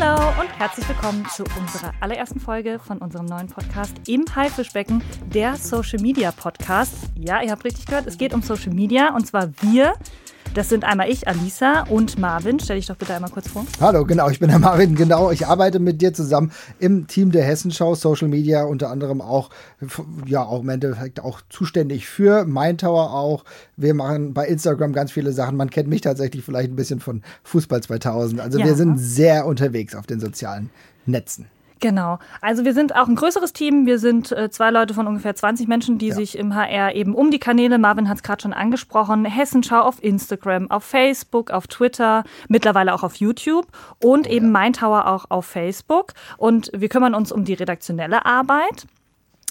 Hallo und herzlich willkommen zu unserer allerersten Folge von unserem neuen Podcast im Haifischbecken, der Social Media Podcast. Ja, ihr habt richtig gehört, es geht um Social Media und zwar wir. Das sind einmal ich, Alisa und Marvin. Stell dich doch bitte einmal kurz vor. Hallo, genau, ich bin der Marvin, genau. Ich arbeite mit dir zusammen im Team der Hessenschau Social Media, unter anderem auch, ja, auch im Endeffekt auch zuständig für Tower auch. Wir machen bei Instagram ganz viele Sachen. Man kennt mich tatsächlich vielleicht ein bisschen von Fußball 2000. Also ja. wir sind sehr unterwegs auf den sozialen Netzen. Genau. Also wir sind auch ein größeres Team. Wir sind äh, zwei Leute von ungefähr 20 Menschen, die ja. sich im HR eben um die Kanäle, Marvin hat es gerade schon angesprochen, Hessenschau auf Instagram, auf Facebook, auf Twitter, mittlerweile auch auf YouTube und oh, eben ja. Mein Tower auch auf Facebook. Und wir kümmern uns um die redaktionelle Arbeit.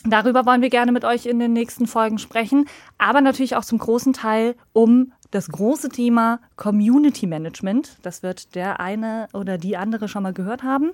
Darüber wollen wir gerne mit euch in den nächsten Folgen sprechen, aber natürlich auch zum großen Teil um das große Thema Community Management. Das wird der eine oder die andere schon mal gehört haben.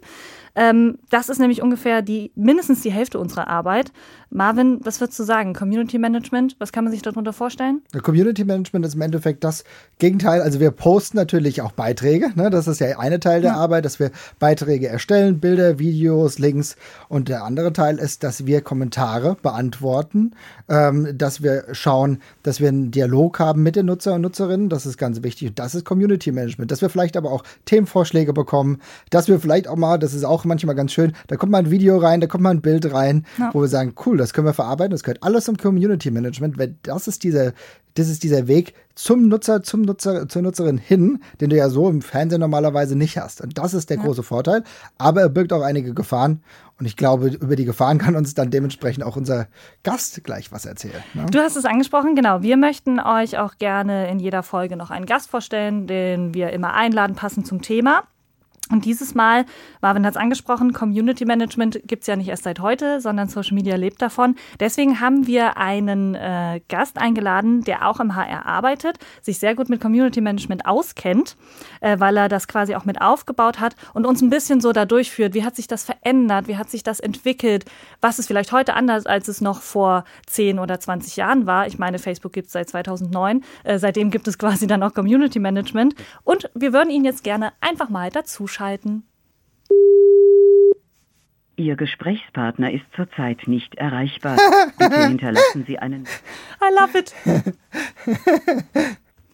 Ähm, das ist nämlich ungefähr die mindestens die Hälfte unserer Arbeit. Marvin, was würdest du sagen? Community Management, was kann man sich darunter vorstellen? Community Management ist im Endeffekt das Gegenteil. Also wir posten natürlich auch Beiträge. Ne? Das ist ja eine Teil der ja. Arbeit, dass wir Beiträge erstellen, Bilder, Videos, Links. Und der andere Teil ist, dass wir Kommentare beantworten, ähm, dass wir schauen, dass wir einen Dialog haben mit den Nutzer und Nutzerinnen. Das ist ganz wichtig. Das ist Community Management. Dass wir vielleicht aber auch Themenvorschläge bekommen, dass wir vielleicht auch mal, das ist auch manchmal ganz schön, da kommt mal ein Video rein, da kommt mal ein Bild rein, ja. wo wir sagen, cool, das können wir verarbeiten, das gehört alles zum Community Management, weil das ist dieser, das ist dieser Weg zum Nutzer, zum Nutzer, zur Nutzerin hin, den du ja so im Fernsehen normalerweise nicht hast. Und das ist der ja. große Vorteil. Aber er birgt auch einige Gefahren. Und ich glaube, über die Gefahren kann uns dann dementsprechend auch unser Gast gleich was erzählen. Ne? Du hast es angesprochen, genau. Wir möchten euch auch gerne in jeder Folge noch einen Gast vorstellen, den wir immer einladen, passend zum Thema. Und dieses Mal, Marvin hat es angesprochen, Community Management gibt es ja nicht erst seit heute, sondern Social Media lebt davon. Deswegen haben wir einen äh, Gast eingeladen, der auch im HR arbeitet, sich sehr gut mit Community Management auskennt, äh, weil er das quasi auch mit aufgebaut hat und uns ein bisschen so da durchführt. Wie hat sich das verändert? Wie hat sich das entwickelt? Was ist vielleicht heute anders, als es noch vor 10 oder 20 Jahren war? Ich meine, Facebook gibt es seit 2009. Äh, seitdem gibt es quasi dann auch Community Management. Und wir würden ihn jetzt gerne einfach mal dazu schauen ausschalten. Ihr Gesprächspartner ist zurzeit nicht erreichbar. Bitte hinterlassen Sie einen. I love it.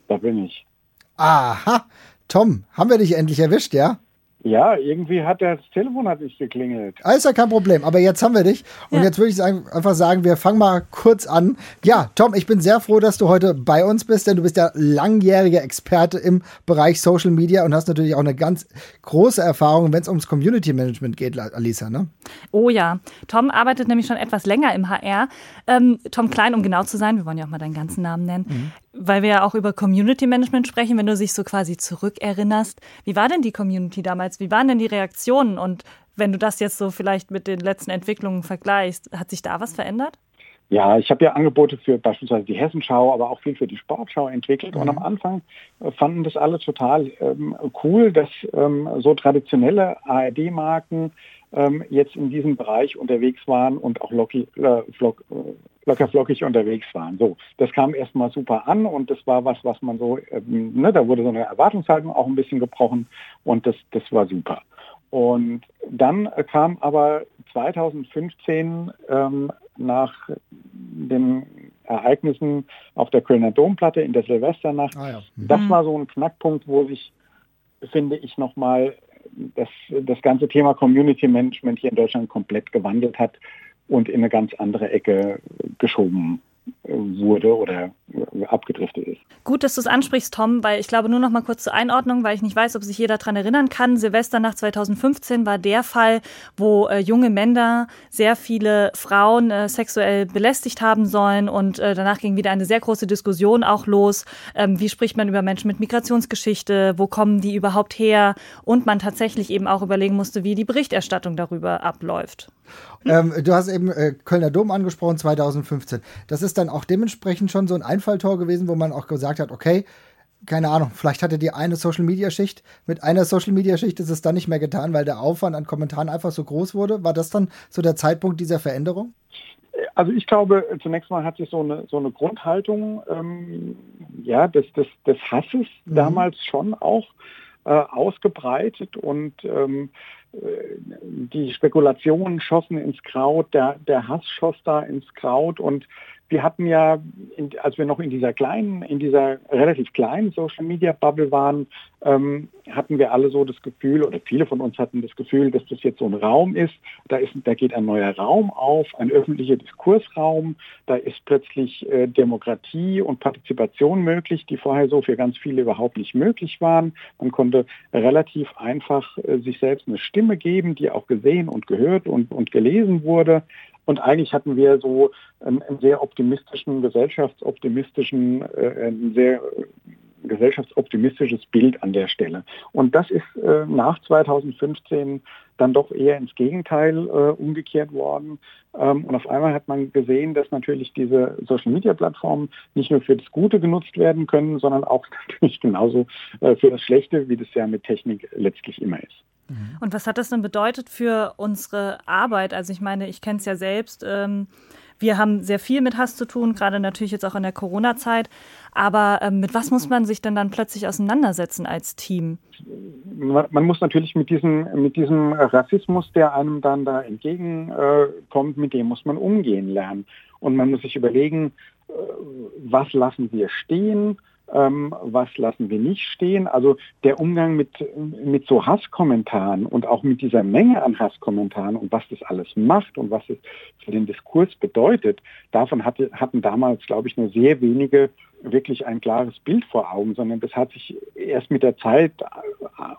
da bin ich. Aha. Tom, haben wir dich endlich erwischt, ja? Ja, irgendwie hat das Telefon hat nicht geklingelt. Ah, ist ja kein Problem, aber jetzt haben wir dich. Und ja. jetzt würde ich einfach sagen, wir fangen mal kurz an. Ja, Tom, ich bin sehr froh, dass du heute bei uns bist, denn du bist ja langjähriger Experte im Bereich Social Media und hast natürlich auch eine ganz große Erfahrung, wenn es ums Community Management geht, Alisa, ne? Oh ja. Tom arbeitet nämlich schon etwas länger im HR. Ähm, Tom Klein, um genau zu sein, wir wollen ja auch mal deinen ganzen Namen nennen. Mhm weil wir ja auch über Community Management sprechen, wenn du dich so quasi zurückerinnerst. Wie war denn die Community damals? Wie waren denn die Reaktionen? Und wenn du das jetzt so vielleicht mit den letzten Entwicklungen vergleichst, hat sich da was verändert? Ja, ich habe ja Angebote für beispielsweise die Hessenschau, aber auch viel für die Sportschau entwickelt. Mhm. Und am Anfang äh, fanden das alle total ähm, cool, dass ähm, so traditionelle ARD-Marken ähm, jetzt in diesem Bereich unterwegs waren und auch locky, äh, flock, äh, locker flockig unterwegs waren. So, das kam erstmal super an und das war was, was man so, ähm, ne, da wurde so eine Erwartungshaltung auch ein bisschen gebrochen und das, das war super. Und dann kam aber 2015 ähm, nach den Ereignissen auf der Kölner Domplatte in der Silvesternacht, ah ja. mhm. das war so ein Knackpunkt, wo sich, finde ich, nochmal das, das ganze Thema Community Management hier in Deutschland komplett gewandelt hat und in eine ganz andere Ecke geschoben wurde oder abgedriftet ist. Gut, dass du es ansprichst, Tom, weil ich glaube nur noch mal kurz zur Einordnung, weil ich nicht weiß, ob sich jeder daran erinnern kann. Silvester nach 2015 war der Fall, wo äh, junge Männer sehr viele Frauen äh, sexuell belästigt haben sollen und äh, danach ging wieder eine sehr große Diskussion auch los. Ähm, wie spricht man über Menschen mit Migrationsgeschichte? Wo kommen die überhaupt her? Und man tatsächlich eben auch überlegen musste, wie die Berichterstattung darüber abläuft. Ähm, du hast eben äh, Kölner Dom angesprochen, 2015. Das ist dann auch dementsprechend schon so ein Einfalltor gewesen, wo man auch gesagt hat, okay, keine Ahnung, vielleicht hatte die eine Social Media Schicht. Mit einer Social Media Schicht ist es dann nicht mehr getan, weil der Aufwand an Kommentaren einfach so groß wurde. War das dann so der Zeitpunkt dieser Veränderung? Also ich glaube, zunächst mal hat sich so eine, so eine Grundhaltung ähm, ja, des, des, des Hasses mhm. damals schon auch äh, ausgebreitet und ähm, äh, die Spekulationen schossen ins Kraut, der, der Hass schoss da ins Kraut und wir hatten ja, in, als wir noch in dieser kleinen, in dieser relativ kleinen Social Media Bubble waren, ähm, hatten wir alle so das Gefühl, oder viele von uns hatten das Gefühl, dass das jetzt so ein Raum ist. Da ist, da geht ein neuer Raum auf, ein öffentlicher Diskursraum. Da ist plötzlich äh, Demokratie und Partizipation möglich, die vorher so für ganz viele überhaupt nicht möglich waren. Man konnte relativ einfach äh, sich selbst eine Stimme geben, die auch gesehen und gehört und, und gelesen wurde. Und eigentlich hatten wir so einen, einen sehr optimistischen, gesellschaftsoptimistischen, äh, ein sehr äh, gesellschaftsoptimistisches Bild an der Stelle. Und das ist äh, nach 2015 dann doch eher ins Gegenteil äh, umgekehrt worden. Ähm, und auf einmal hat man gesehen, dass natürlich diese Social-Media-Plattformen nicht nur für das Gute genutzt werden können, sondern auch natürlich genauso äh, für das Schlechte, wie das ja mit Technik letztlich immer ist. Mhm. Und was hat das denn bedeutet für unsere Arbeit? Also ich meine, ich kenne es ja selbst. Ähm, wir haben sehr viel mit Hass zu tun, gerade natürlich jetzt auch in der Corona-Zeit. Aber ähm, mit was muss man sich denn dann plötzlich auseinandersetzen als Team? Man muss natürlich mit diesem, mit diesem Rassismus, der einem dann da entgegenkommt, mit dem muss man umgehen lernen. Und man muss sich überlegen, äh, was lassen wir stehen, ähm, was lassen wir nicht stehen. Also der Umgang mit, mit so Hasskommentaren und auch mit dieser Menge an Hasskommentaren und was das alles macht und was es für den Diskurs bedeutet, davon hatte, hatten damals, glaube ich, nur sehr wenige wirklich ein klares Bild vor Augen, sondern das hat sich erst mit der Zeit,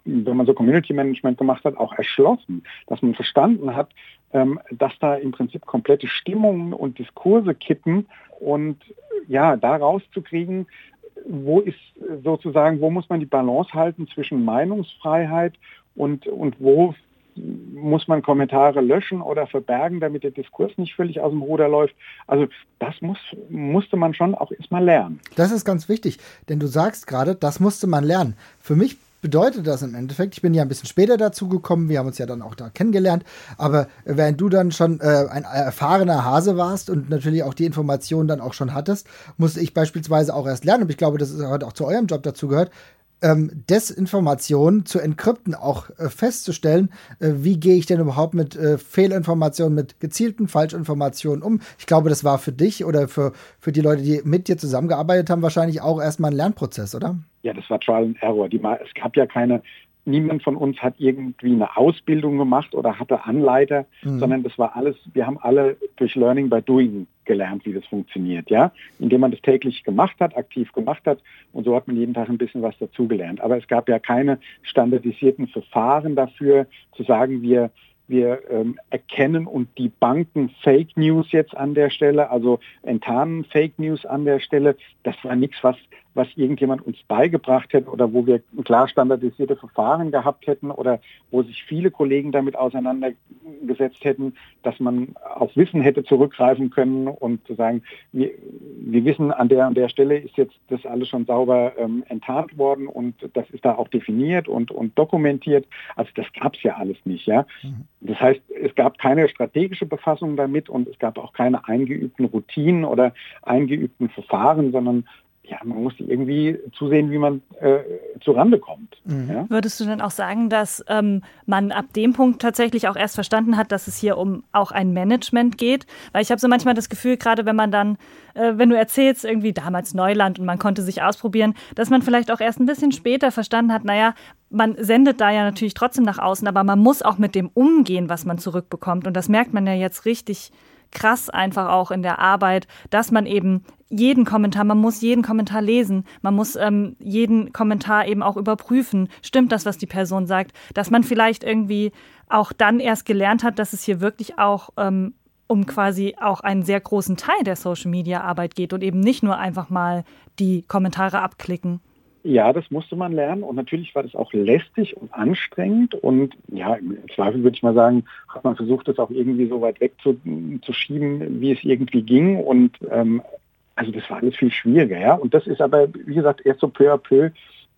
wenn man so Community Management gemacht hat, auch erschlossen, dass man verstanden hat, ähm, dass da im Prinzip komplette Stimmungen und Diskurse kippen und ja, da rauszukriegen, wo ist sozusagen, wo muss man die Balance halten zwischen Meinungsfreiheit und, und wo muss man Kommentare löschen oder verbergen, damit der Diskurs nicht völlig aus dem Ruder läuft. Also das muss, musste man schon auch erstmal lernen. Das ist ganz wichtig, denn du sagst gerade, das musste man lernen. Für mich bedeutet das im Endeffekt? Ich bin ja ein bisschen später dazu gekommen, wir haben uns ja dann auch da kennengelernt, aber während du dann schon äh, ein erfahrener Hase warst und natürlich auch die Informationen dann auch schon hattest, musste ich beispielsweise auch erst lernen, und ich glaube, das ist auch zu eurem Job dazu gehört, ähm, Desinformationen zu entkrypten, auch äh, festzustellen, äh, wie gehe ich denn überhaupt mit äh, Fehlinformationen, mit gezielten Falschinformationen um. Ich glaube, das war für dich oder für, für die Leute, die mit dir zusammengearbeitet haben, wahrscheinlich auch erstmal ein Lernprozess, oder? Ja, das war Trial and Error. Die, es gab ja keine niemand von uns hat irgendwie eine Ausbildung gemacht oder hatte Anleiter, mhm. sondern das war alles, wir haben alle durch Learning by Doing gelernt, wie das funktioniert, ja, indem man das täglich gemacht hat, aktiv gemacht hat und so hat man jeden Tag ein bisschen was dazugelernt. Aber es gab ja keine standardisierten Verfahren dafür, zu sagen, wir wir ähm, erkennen und die Banken Fake News jetzt an der Stelle, also enttarnen Fake News an der Stelle. Das war nichts, was was irgendjemand uns beigebracht hätte oder wo wir klar standardisierte Verfahren gehabt hätten oder wo sich viele Kollegen damit auseinandergesetzt hätten, dass man auf Wissen hätte zurückgreifen können und zu sagen, wir, wir wissen, an der an der Stelle ist jetzt das alles schon sauber ähm, enttarnt worden und das ist da auch definiert und, und dokumentiert. Also das gab es ja alles nicht. Ja? Mhm. Das heißt, es gab keine strategische Befassung damit und es gab auch keine eingeübten Routinen oder eingeübten Verfahren, sondern ja, man muss irgendwie zusehen, wie man äh, zurande kommt. Mhm. Ja? Würdest du denn auch sagen, dass ähm, man ab dem Punkt tatsächlich auch erst verstanden hat, dass es hier um auch ein Management geht? Weil ich habe so manchmal das Gefühl, gerade wenn man dann, äh, wenn du erzählst, irgendwie damals Neuland und man konnte sich ausprobieren, dass man vielleicht auch erst ein bisschen später verstanden hat, naja, man sendet da ja natürlich trotzdem nach außen, aber man muss auch mit dem umgehen, was man zurückbekommt. Und das merkt man ja jetzt richtig krass einfach auch in der Arbeit, dass man eben jeden Kommentar, man muss jeden Kommentar lesen, man muss ähm, jeden Kommentar eben auch überprüfen, stimmt das, was die Person sagt, dass man vielleicht irgendwie auch dann erst gelernt hat, dass es hier wirklich auch ähm, um quasi auch einen sehr großen Teil der Social-Media-Arbeit geht und eben nicht nur einfach mal die Kommentare abklicken. Ja, das musste man lernen und natürlich war das auch lästig und anstrengend und ja, im Zweifel würde ich mal sagen, hat man versucht, das auch irgendwie so weit weg zu, wie es irgendwie ging und ähm, also das war alles viel schwieriger, ja. Und das ist aber, wie gesagt, erst so peu à peu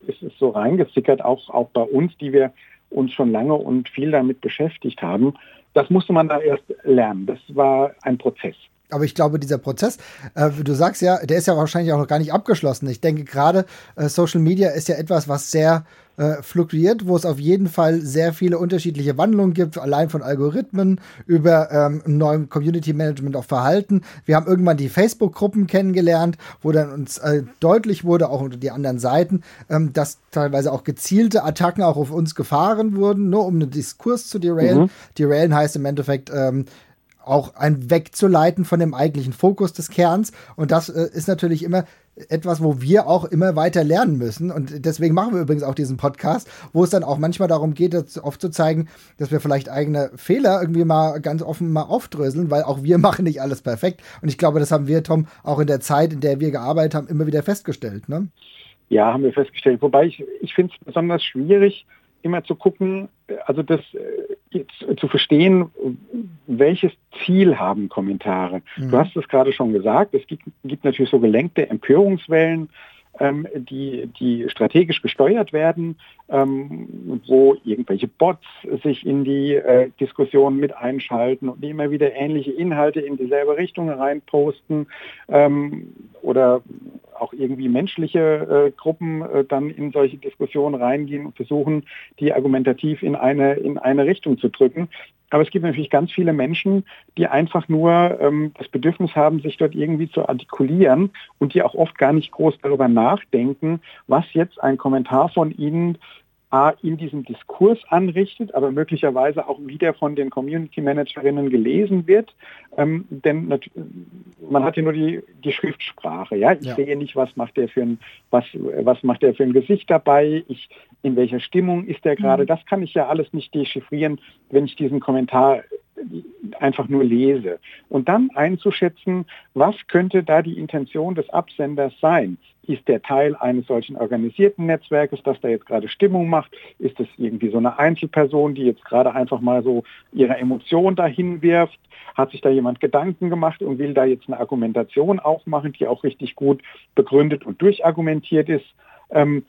ist es so reingesickert, auch, auch bei uns, die wir uns schon lange und viel damit beschäftigt haben. Das musste man da erst lernen. Das war ein Prozess. Aber ich glaube, dieser Prozess, äh, du sagst ja, der ist ja wahrscheinlich auch noch gar nicht abgeschlossen. Ich denke gerade, äh, Social Media ist ja etwas, was sehr äh, fluktuiert, wo es auf jeden Fall sehr viele unterschiedliche Wandlungen gibt, allein von Algorithmen über ähm, neuen Community Management auf Verhalten. Wir haben irgendwann die Facebook-Gruppen kennengelernt, wo dann uns äh, deutlich wurde, auch unter die anderen Seiten, ähm, dass teilweise auch gezielte Attacken auch auf uns gefahren wurden, nur um einen Diskurs zu derailen. Mhm. Derailen heißt im Endeffekt, ähm, auch ein wegzuleiten von dem eigentlichen Fokus des Kerns. Und das äh, ist natürlich immer etwas, wo wir auch immer weiter lernen müssen. Und deswegen machen wir übrigens auch diesen Podcast, wo es dann auch manchmal darum geht, oft zu zeigen, dass wir vielleicht eigene Fehler irgendwie mal ganz offen mal aufdröseln, weil auch wir machen nicht alles perfekt. Und ich glaube, das haben wir, Tom, auch in der Zeit, in der wir gearbeitet haben, immer wieder festgestellt. Ne? Ja, haben wir festgestellt. Wobei ich, ich finde es besonders schwierig, immer zu gucken, also das äh, zu verstehen, welches Ziel haben Kommentare. Mhm. Du hast es gerade schon gesagt, es gibt, gibt natürlich so gelenkte Empörungswellen, ähm, die, die strategisch gesteuert werden, ähm, wo irgendwelche Bots sich in die äh, Diskussion mit einschalten und immer wieder ähnliche Inhalte in dieselbe Richtung reinposten ähm, oder auch irgendwie menschliche äh, Gruppen äh, dann in solche Diskussionen reingehen und versuchen, die argumentativ in eine, in eine Richtung zu drücken. Aber es gibt natürlich ganz viele Menschen, die einfach nur ähm, das Bedürfnis haben, sich dort irgendwie zu artikulieren und die auch oft gar nicht groß darüber nachdenken, was jetzt ein Kommentar von ihnen A, in diesem Diskurs anrichtet, aber möglicherweise auch wieder von den Community Managerinnen gelesen wird. Ähm, denn man hat ja nur die, die Schriftsprache. Ja? Ich ja. sehe nicht, was macht der für ein, was, was macht der für ein Gesicht dabei, ich, in welcher Stimmung ist der gerade. Mhm. Das kann ich ja alles nicht dechiffrieren, wenn ich diesen Kommentar einfach nur lese. Und dann einzuschätzen, was könnte da die Intention des Absenders sein? Ist der Teil eines solchen organisierten Netzwerkes, das da jetzt gerade Stimmung macht? Ist es irgendwie so eine Einzelperson, die jetzt gerade einfach mal so ihre Emotion dahin wirft? Hat sich da jemand Gedanken gemacht und will da jetzt eine Argumentation aufmachen, die auch richtig gut begründet und durchargumentiert ist? Ähm,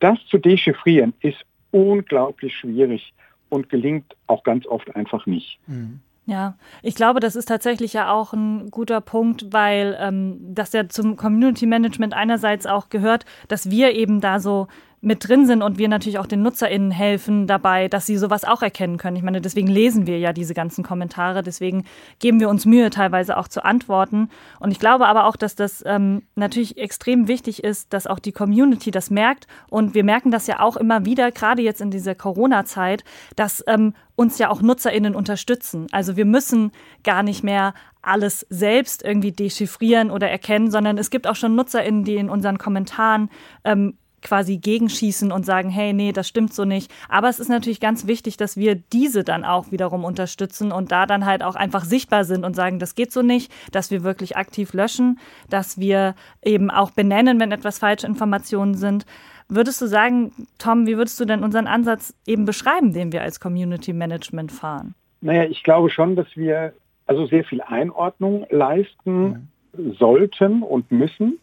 das zu dechiffrieren ist unglaublich schwierig und gelingt auch ganz oft einfach nicht. Mhm. Ja, ich glaube, das ist tatsächlich ja auch ein guter Punkt, weil ähm, das ja zum Community Management einerseits auch gehört, dass wir eben da so mit drin sind und wir natürlich auch den NutzerInnen helfen dabei, dass sie sowas auch erkennen können. Ich meine, deswegen lesen wir ja diese ganzen Kommentare, deswegen geben wir uns Mühe, teilweise auch zu antworten. Und ich glaube aber auch, dass das ähm, natürlich extrem wichtig ist, dass auch die Community das merkt. Und wir merken das ja auch immer wieder, gerade jetzt in dieser Corona-Zeit, dass ähm, uns ja auch NutzerInnen unterstützen. Also wir müssen gar nicht mehr alles selbst irgendwie dechiffrieren oder erkennen, sondern es gibt auch schon NutzerInnen, die in unseren Kommentaren ähm, quasi gegenschießen und sagen, hey, nee, das stimmt so nicht. Aber es ist natürlich ganz wichtig, dass wir diese dann auch wiederum unterstützen und da dann halt auch einfach sichtbar sind und sagen, das geht so nicht, dass wir wirklich aktiv löschen, dass wir eben auch benennen, wenn etwas falsche Informationen sind. Würdest du sagen, Tom, wie würdest du denn unseren Ansatz eben beschreiben, den wir als Community Management fahren? Naja, ich glaube schon, dass wir also sehr viel Einordnung leisten mhm. sollten und müssen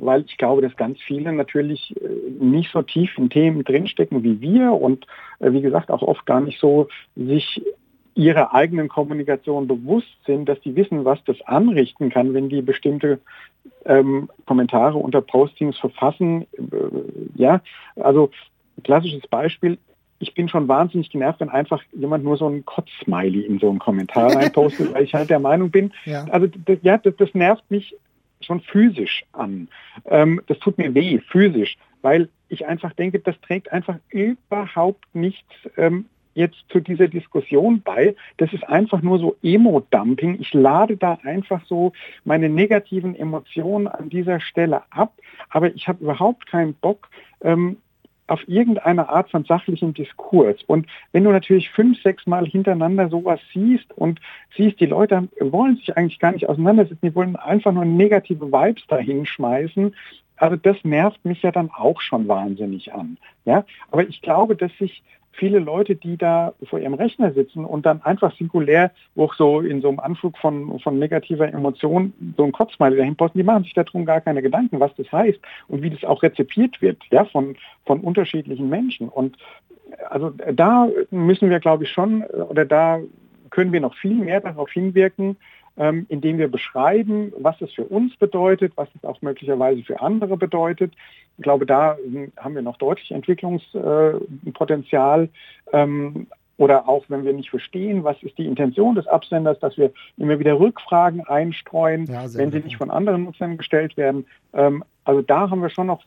weil ich glaube, dass ganz viele natürlich äh, nicht so tief in Themen drinstecken wie wir und äh, wie gesagt auch oft gar nicht so sich ihrer eigenen Kommunikation bewusst sind, dass die wissen, was das anrichten kann, wenn die bestimmte ähm, Kommentare unter Postings verfassen. Äh, ja, also klassisches Beispiel, ich bin schon wahnsinnig genervt, wenn einfach jemand nur so ein Kotz-Smiley in so einen Kommentar reinpostet, weil ich halt der Meinung bin, ja. also das, ja, das, das nervt mich schon physisch an. Ähm, das tut mir weh, physisch, weil ich einfach denke, das trägt einfach überhaupt nichts ähm, jetzt zu dieser Diskussion bei. Das ist einfach nur so Emo-Dumping. Ich lade da einfach so meine negativen Emotionen an dieser Stelle ab, aber ich habe überhaupt keinen Bock, ähm, auf irgendeine Art von sachlichem Diskurs. Und wenn du natürlich fünf, sechs Mal hintereinander sowas siehst und siehst, die Leute wollen sich eigentlich gar nicht auseinandersetzen, die wollen einfach nur negative Vibes dahin schmeißen, also das nervt mich ja dann auch schon wahnsinnig an. Ja, aber ich glaube, dass sich viele Leute, die da vor ihrem Rechner sitzen und dann einfach singulär auch so in so einem Anflug von, von negativer Emotion so ein Kotzmeile dahin posten, die machen sich darum gar keine Gedanken, was das heißt und wie das auch rezipiert wird, ja, von, von unterschiedlichen Menschen. Und also da müssen wir, glaube ich, schon, oder da können wir noch viel mehr darauf hinwirken, ähm, indem wir beschreiben, was es für uns bedeutet, was es auch möglicherweise für andere bedeutet. Ich glaube, da hm, haben wir noch deutlich Entwicklungspotenzial. Ähm, oder auch wenn wir nicht verstehen, was ist die Intention des Absenders, dass wir immer wieder Rückfragen einstreuen, ja, wenn sie nicht von anderen Nutzern gestellt werden. Ähm, also da haben wir schon noch,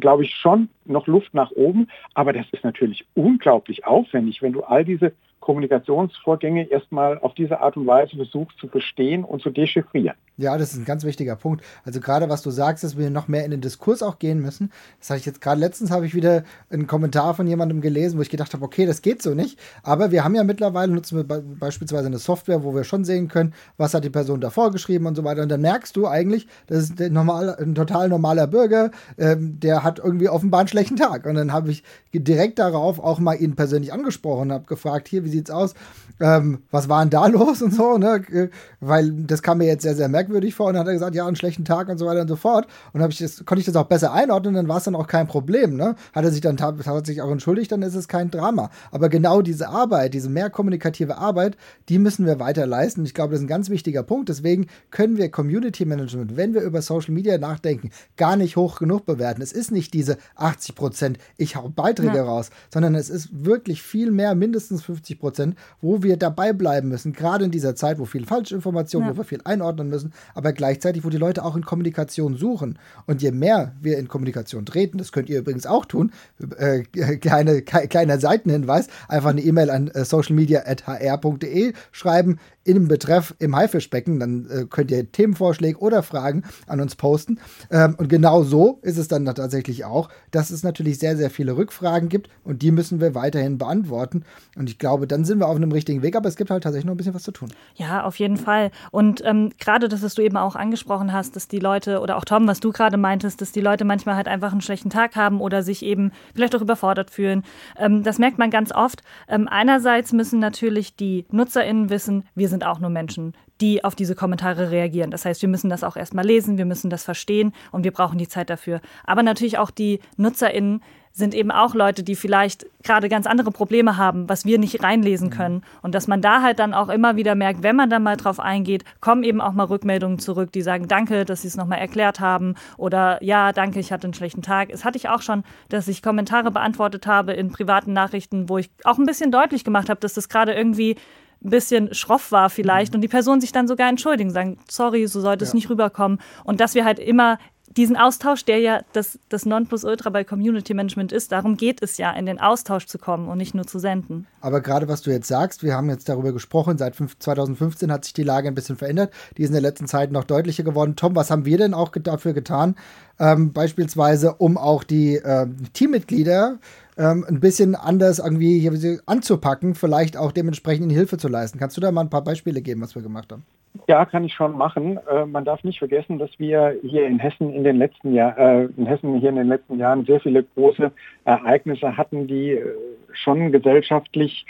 glaube ich, schon noch Luft nach oben. Aber das ist natürlich unglaublich aufwendig, wenn du all diese Kommunikationsvorgänge erstmal auf diese Art und Weise versucht zu verstehen und zu dechiffrieren. Ja, das ist ein ganz wichtiger Punkt. Also gerade was du sagst, dass wir noch mehr in den Diskurs auch gehen müssen. Das habe ich jetzt gerade letztens habe ich wieder einen Kommentar von jemandem gelesen, wo ich gedacht habe, okay, das geht so nicht. Aber wir haben ja mittlerweile nutzen wir beispielsweise eine Software, wo wir schon sehen können, was hat die Person davor geschrieben und so weiter. Und dann merkst du eigentlich, das ist normal, ein total normaler Bürger, ähm, der hat irgendwie offenbar einen schlechten Tag. Und dann habe ich direkt darauf auch mal ihn persönlich angesprochen, habe gefragt, hier, wie sieht's aus? Ähm, was war denn da los und so, ne? Äh, weil das kam mir jetzt sehr, sehr merkwürdig vor. Und dann hat er gesagt, ja, einen schlechten Tag und so weiter und so fort. Und ich das, konnte ich das auch besser einordnen, dann war es dann auch kein Problem, ne? Hat er sich dann tatsächlich auch entschuldigt, dann ist es kein Drama. Aber genau diese Arbeit, diese mehr kommunikative Arbeit, die müssen wir weiter leisten. Ich glaube, das ist ein ganz wichtiger Punkt. Deswegen können wir Community Management, wenn wir über Social Media nachdenken, gar nicht hoch genug bewerten. Es ist nicht diese 80 Prozent, ich hau Beiträge ja. raus, sondern es ist wirklich viel mehr, mindestens 50 Prozent, wo wir dabei bleiben müssen, gerade in dieser Zeit, wo viel Falschinformation, ja. wo wir viel einordnen müssen, aber gleichzeitig, wo die Leute auch in Kommunikation suchen. Und je mehr wir in Kommunikation treten, das könnt ihr übrigens auch tun, äh, kleine, kleiner Seitenhinweis, einfach eine E-Mail an äh, socialmedia.hr.de schreiben, in dem Betreff im Haifischbecken. Dann äh, könnt ihr Themenvorschläge oder Fragen an uns posten. Ähm, und genau so ist es dann tatsächlich auch, dass es natürlich sehr, sehr viele Rückfragen gibt und die müssen wir weiterhin beantworten. Und ich glaube, dann sind wir auf einem richtigen Weg, aber es gibt halt tatsächlich noch ein bisschen was zu tun. Ja, auf jeden Fall. Und ähm, gerade das, was du eben auch angesprochen hast, dass die Leute, oder auch Tom, was du gerade meintest, dass die Leute manchmal halt einfach einen schlechten Tag haben oder sich eben vielleicht auch überfordert fühlen. Ähm, das merkt man ganz oft. Ähm, einerseits müssen natürlich die NutzerInnen wissen, wir sind sind auch nur Menschen, die auf diese Kommentare reagieren. Das heißt, wir müssen das auch erstmal lesen, wir müssen das verstehen und wir brauchen die Zeit dafür. Aber natürlich auch die NutzerInnen sind eben auch Leute, die vielleicht gerade ganz andere Probleme haben, was wir nicht reinlesen mhm. können. Und dass man da halt dann auch immer wieder merkt, wenn man dann mal drauf eingeht, kommen eben auch mal Rückmeldungen zurück, die sagen, danke, dass Sie es nochmal erklärt haben oder ja, danke, ich hatte einen schlechten Tag. Es hatte ich auch schon, dass ich Kommentare beantwortet habe in privaten Nachrichten, wo ich auch ein bisschen deutlich gemacht habe, dass das gerade irgendwie ein bisschen schroff war vielleicht mhm. und die Person sich dann sogar entschuldigen, sagen, sorry, so sollte ja. es nicht rüberkommen. Und dass wir halt immer diesen Austausch, der ja das, das Nonplusultra bei Community Management ist, darum geht es ja, in den Austausch zu kommen und nicht nur zu senden. Aber gerade was du jetzt sagst, wir haben jetzt darüber gesprochen, seit 2015 hat sich die Lage ein bisschen verändert, die ist in der letzten Zeit noch deutlicher geworden. Tom, was haben wir denn auch dafür getan, ähm, beispielsweise um auch die äh, Teammitglieder ähm, ein bisschen anders irgendwie anzupacken, vielleicht auch dementsprechend Hilfe zu leisten. Kannst du da mal ein paar Beispiele geben, was wir gemacht haben? Ja, kann ich schon machen. Äh, man darf nicht vergessen, dass wir hier in Hessen in den letzten Jahr, äh, in Hessen hier in den letzten Jahren sehr viele große Ereignisse hatten, die äh, schon gesellschaftlich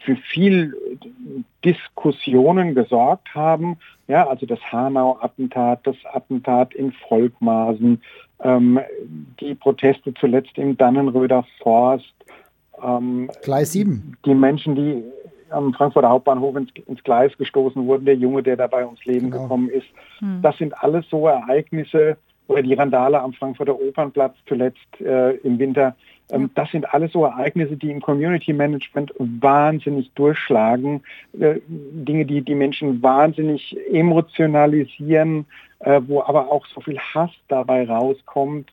für viel Diskussionen gesorgt haben. Ja, also das Hanau-Attentat, das Attentat in Volkmaßen, ähm, die Proteste zuletzt im Dannenröder Forst. Ähm, Gleis 7. Die Menschen, die am Frankfurter Hauptbahnhof ins, ins, Gleis gestoßen wurden, der Junge, der dabei ums Leben genau. gekommen ist. Hm. Das sind alles so Ereignisse, oder die Randale am Frankfurter Opernplatz zuletzt äh, im Winter. Ähm, das sind alles so Ereignisse, die im Community Management wahnsinnig durchschlagen, äh, Dinge, die die Menschen wahnsinnig emotionalisieren, äh, wo aber auch so viel Hass dabei rauskommt.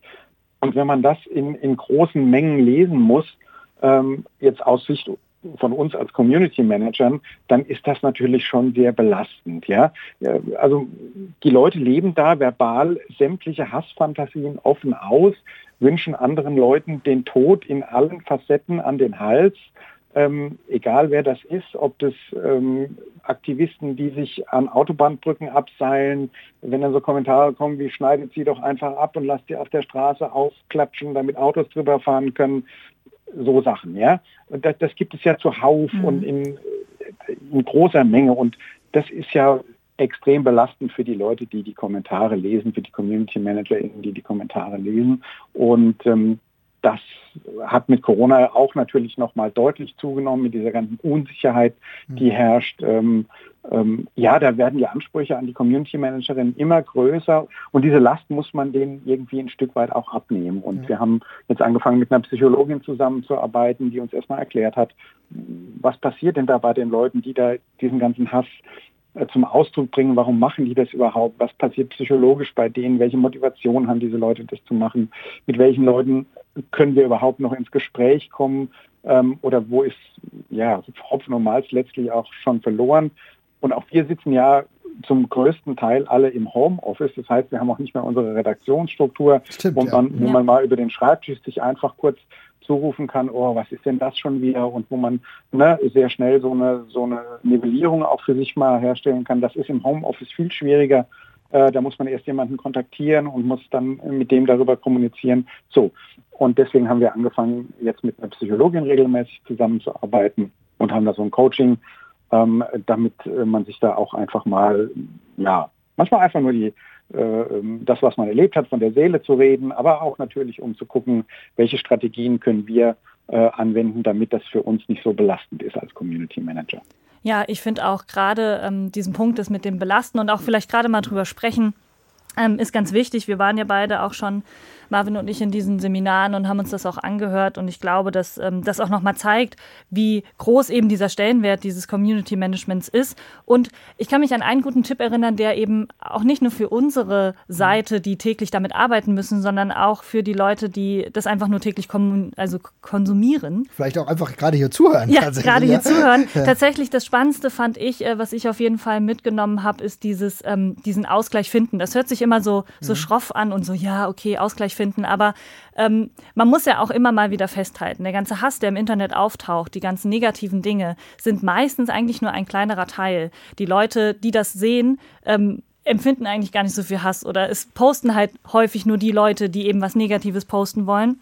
Und wenn man das in, in großen Mengen lesen muss, ähm, jetzt aus Sicht von uns als Community Managern, dann ist das natürlich schon sehr belastend. Ja? Also die Leute leben da verbal sämtliche Hassfantasien offen aus, wünschen anderen Leuten den Tod in allen Facetten an den Hals. Ähm, egal wer das ist, ob das ähm, Aktivisten, die sich an Autobahnbrücken abseilen, wenn dann so Kommentare kommen wie schneidet sie doch einfach ab und lasst sie auf der Straße ausklatschen, damit Autos drüber fahren können, so Sachen, ja. Das, das gibt es ja zuhauf mhm. und in, in großer Menge und das ist ja extrem belastend für die Leute, die die Kommentare lesen, für die Community ManagerInnen, die die Kommentare lesen. Und ähm, das hat mit Corona auch natürlich nochmal deutlich zugenommen, mit dieser ganzen Unsicherheit, die mhm. herrscht. Ähm, ähm, ja, da werden die Ansprüche an die Community Managerin immer größer und diese Last muss man denen irgendwie ein Stück weit auch abnehmen. Und ja. wir haben jetzt angefangen mit einer Psychologin zusammenzuarbeiten, die uns erstmal erklärt hat, was passiert denn da bei den Leuten, die da diesen ganzen Hass zum Ausdruck bringen, warum machen die das überhaupt, was passiert psychologisch bei denen, welche Motivation haben diese Leute, das zu machen, mit welchen Leuten können wir überhaupt noch ins Gespräch kommen? Ähm, oder wo ist ja Hopfen und Malz letztlich auch schon verloren. Und auch wir sitzen ja zum größten Teil alle im Homeoffice. Das heißt, wir haben auch nicht mehr unsere Redaktionsstruktur, Stimmt, wo, man, ja. wo man mal über den Schreibtisch sich einfach kurz zurufen kann, oh, was ist denn das schon wieder? Und wo man ne, sehr schnell so eine, so eine Nivellierung auch für sich mal herstellen kann. Das ist im Homeoffice viel schwieriger. Äh, da muss man erst jemanden kontaktieren und muss dann mit dem darüber kommunizieren. So. Und deswegen haben wir angefangen, jetzt mit einer Psychologin regelmäßig zusammenzuarbeiten und haben da so ein Coaching ähm, damit äh, man sich da auch einfach mal, ja, manchmal einfach nur die, äh, ähm, das, was man erlebt hat, von der Seele zu reden, aber auch natürlich, um zu gucken, welche Strategien können wir äh, anwenden, damit das für uns nicht so belastend ist als Community Manager. Ja, ich finde auch gerade ähm, diesen Punkt ist mit dem Belasten und auch vielleicht gerade mal drüber sprechen, ähm, ist ganz wichtig. Wir waren ja beide auch schon Marvin und ich in diesen Seminaren und haben uns das auch angehört. Und ich glaube, dass ähm, das auch nochmal zeigt, wie groß eben dieser Stellenwert dieses Community Managements ist. Und ich kann mich an einen guten Tipp erinnern, der eben auch nicht nur für unsere Seite, die täglich damit arbeiten müssen, sondern auch für die Leute, die das einfach nur täglich also konsumieren. Vielleicht auch einfach gerade hier zuhören. Ja, gerade hier zuhören. Ja. Tatsächlich das Spannendste fand ich, äh, was ich auf jeden Fall mitgenommen habe, ist dieses, ähm, diesen Ausgleich finden. Das hört sich immer so, so mhm. schroff an und so, ja, okay, Ausgleich finden finden. Aber ähm, man muss ja auch immer mal wieder festhalten, der ganze Hass, der im Internet auftaucht, die ganzen negativen Dinge, sind meistens eigentlich nur ein kleinerer Teil. Die Leute, die das sehen, ähm, empfinden eigentlich gar nicht so viel Hass oder es posten halt häufig nur die Leute, die eben was Negatives posten wollen.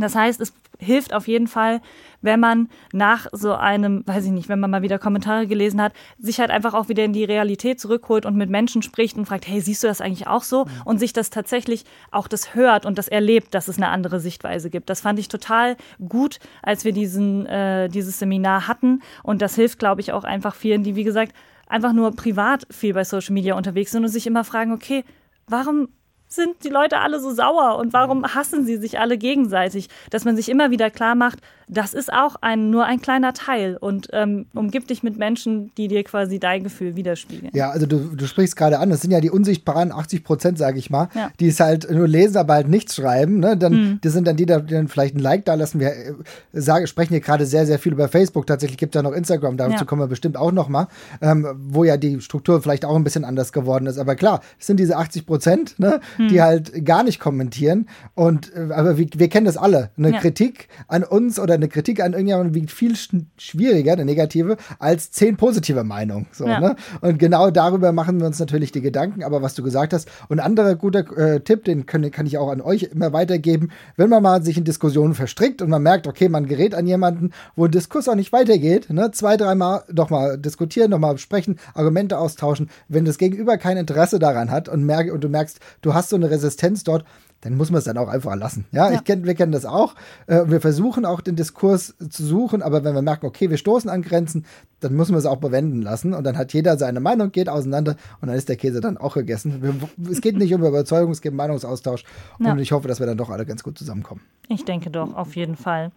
Das heißt, es hilft auf jeden Fall, wenn man nach so einem, weiß ich nicht, wenn man mal wieder Kommentare gelesen hat, sich halt einfach auch wieder in die Realität zurückholt und mit Menschen spricht und fragt, hey, siehst du das eigentlich auch so? Mhm. Und sich das tatsächlich auch das hört und das erlebt, dass es eine andere Sichtweise gibt. Das fand ich total gut, als wir diesen, äh, dieses Seminar hatten. Und das hilft, glaube ich, auch einfach vielen, die, wie gesagt, einfach nur privat viel bei Social Media unterwegs sind und sich immer fragen, okay, warum sind die Leute alle so sauer und warum hassen sie sich alle gegenseitig? Dass man sich immer wieder klar macht, das ist auch ein, nur ein kleiner Teil und ähm, umgib dich mit Menschen, die dir quasi dein Gefühl widerspiegeln. Ja, also du, du sprichst gerade an, das sind ja die unsichtbaren 80 Prozent, sage ich mal, ja. die es halt nur lesen, aber halt nichts schreiben. Ne? Dann, mhm. Das sind dann die, die dann vielleicht ein Like da lassen. Wir äh, sagen, sprechen hier gerade sehr, sehr viel über Facebook. Tatsächlich gibt es ja noch Instagram, dazu ja. kommen wir bestimmt auch noch mal, ähm, wo ja die Struktur vielleicht auch ein bisschen anders geworden ist. Aber klar, es sind diese 80 Prozent, ne? Die hm. halt gar nicht kommentieren. Und äh, aber wir, wir kennen das alle. Eine ja. Kritik an uns oder eine Kritik an irgendjemanden wiegt viel schwieriger, eine negative, als zehn positive Meinungen. So, ja. ne? Und genau darüber machen wir uns natürlich die Gedanken. Aber was du gesagt hast, und ein anderer guter äh, Tipp, den können, kann ich auch an euch immer weitergeben, wenn man mal sich in Diskussionen verstrickt und man merkt, okay, man gerät an jemanden, wo ein Diskurs auch nicht weitergeht, ne? zwei, dreimal doch mal diskutieren, doch mal sprechen, Argumente austauschen. Wenn das Gegenüber kein Interesse daran hat und, merk, und du merkst, du hast so eine Resistenz dort, dann muss man es dann auch einfach lassen. Ja, ja. Ich kenn, wir kennen das auch. Äh, wir versuchen auch den Diskurs zu suchen, aber wenn wir merken, okay, wir stoßen an Grenzen, dann müssen wir es auch bewenden lassen. Und dann hat jeder seine Meinung, geht auseinander und dann ist der Käse dann auch gegessen. Wir, es geht nicht um Überzeugung, es geht um Meinungsaustausch. Ja. Und ich hoffe, dass wir dann doch alle ganz gut zusammenkommen. Ich denke doch, auf jeden Fall.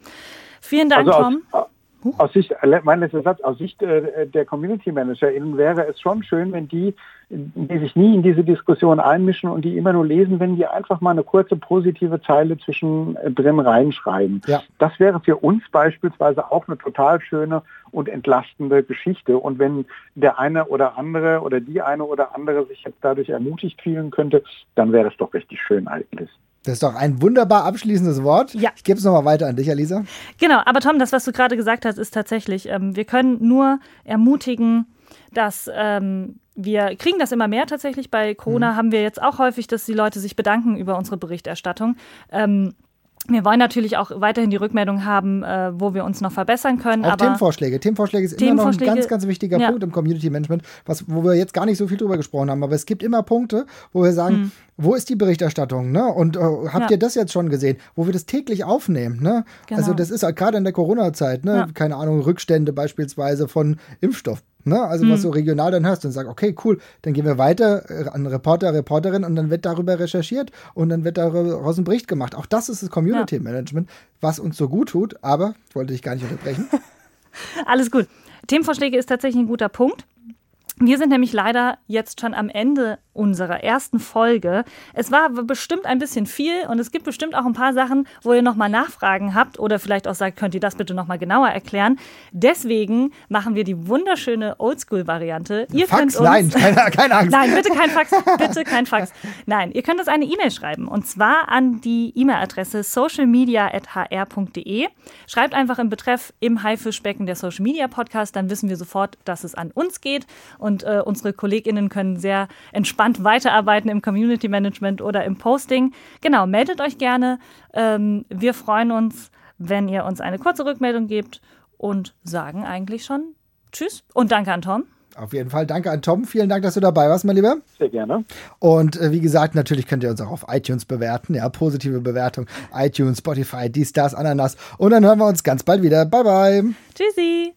Vielen Dank, also Tom. Aus, aus Sicht, äh, mein letzter Satz, aus Sicht äh, der Community ManagerInnen wäre es schon schön, wenn die, die sich nie in diese Diskussion einmischen und die immer nur lesen, wenn die einfach mal eine kurze positive Zeile zwischendrin äh, reinschreiben. Ja. Das wäre für uns beispielsweise auch eine total schöne und entlastende Geschichte. Und wenn der eine oder andere oder die eine oder andere sich jetzt dadurch ermutigt fühlen könnte, dann wäre das doch richtig schön eigentlich. Das ist doch ein wunderbar abschließendes Wort. Ja. Ich gebe es nochmal weiter an dich, Alisa. Genau, aber Tom, das, was du gerade gesagt hast, ist tatsächlich, ähm, wir können nur ermutigen, dass ähm, wir kriegen das immer mehr tatsächlich. Bei Corona mhm. haben wir jetzt auch häufig, dass die Leute sich bedanken über unsere Berichterstattung. Ähm, Wir wollen natürlich auch weiterhin die Rückmeldung haben, äh, wo wir uns noch verbessern können. Auch aber Themenvorschläge. Themenvorschläge ist immer noch ein ganz, ganz wichtiger ja. Punkt im Community Management, was, wo wir jetzt gar nicht so viel drüber gesprochen haben. Aber es gibt immer Punkte, wo wir sagen, Hm. wo ist die Berichterstattung? Ne? Und äh, habt Ja. ihr das jetzt schon gesehen? Wo wir das täglich aufnehmen. Ne? Genau. Also das ist halt gerade in der Corona-Zeit, ne? Ja. keine Ahnung, Rückstände beispielsweise von Impfstoff. Ne? Also Hm. was du regional dann hörst und sagst, okay, cool, dann gehen wir weiter äh, an Reporter, Reporterin und dann wird darüber recherchiert und dann wird daraus ein Bericht gemacht. Auch das ist das Community Management, was uns so gut tut, aber ich wollte dich gar nicht unterbrechen. Alles gut. Themenvorschläge ist tatsächlich ein guter Punkt. Wir sind nämlich leider jetzt schon am Ende unserer ersten Folge. Es war bestimmt ein bisschen viel und es gibt bestimmt auch ein paar Sachen, wo ihr nochmal Nachfragen habt oder vielleicht auch sagt, könnt ihr das bitte nochmal genauer erklären. Deswegen machen wir die wunderschöne Oldschool-Variante. Ihr könnt Fax? Nein, keine, keine Angst. Nein, bitte kein Fax. Bitte kein Fax. Nein, ihr könnt uns eine E-Mail schreiben. Und zwar an die E-Mail-Adresse socialmedia.hr.de. Schreibt einfach im Betreff im Haifischbecken der Social Media Podcast. Dann wissen wir sofort, dass es an uns geht. Und äh, unsere KollegInnen können sehr entspannt weiterarbeiten im Community Management oder im Posting. Genau, meldet euch gerne. Ähm, wir freuen uns, wenn ihr uns eine kurze Rückmeldung gebt und sagen eigentlich schon Tschüss und danke an Tom. Auf jeden Fall danke an Tom. Vielen Dank, dass du dabei warst, mein Lieber. Sehr gerne. Und äh, wie gesagt, natürlich könnt ihr uns auch auf iTunes bewerten. Ja, positive Bewertung. iTunes, Spotify, dies, das, Ananas. Und dann hören wir uns ganz bald wieder. Bye, bye. Tschüssi.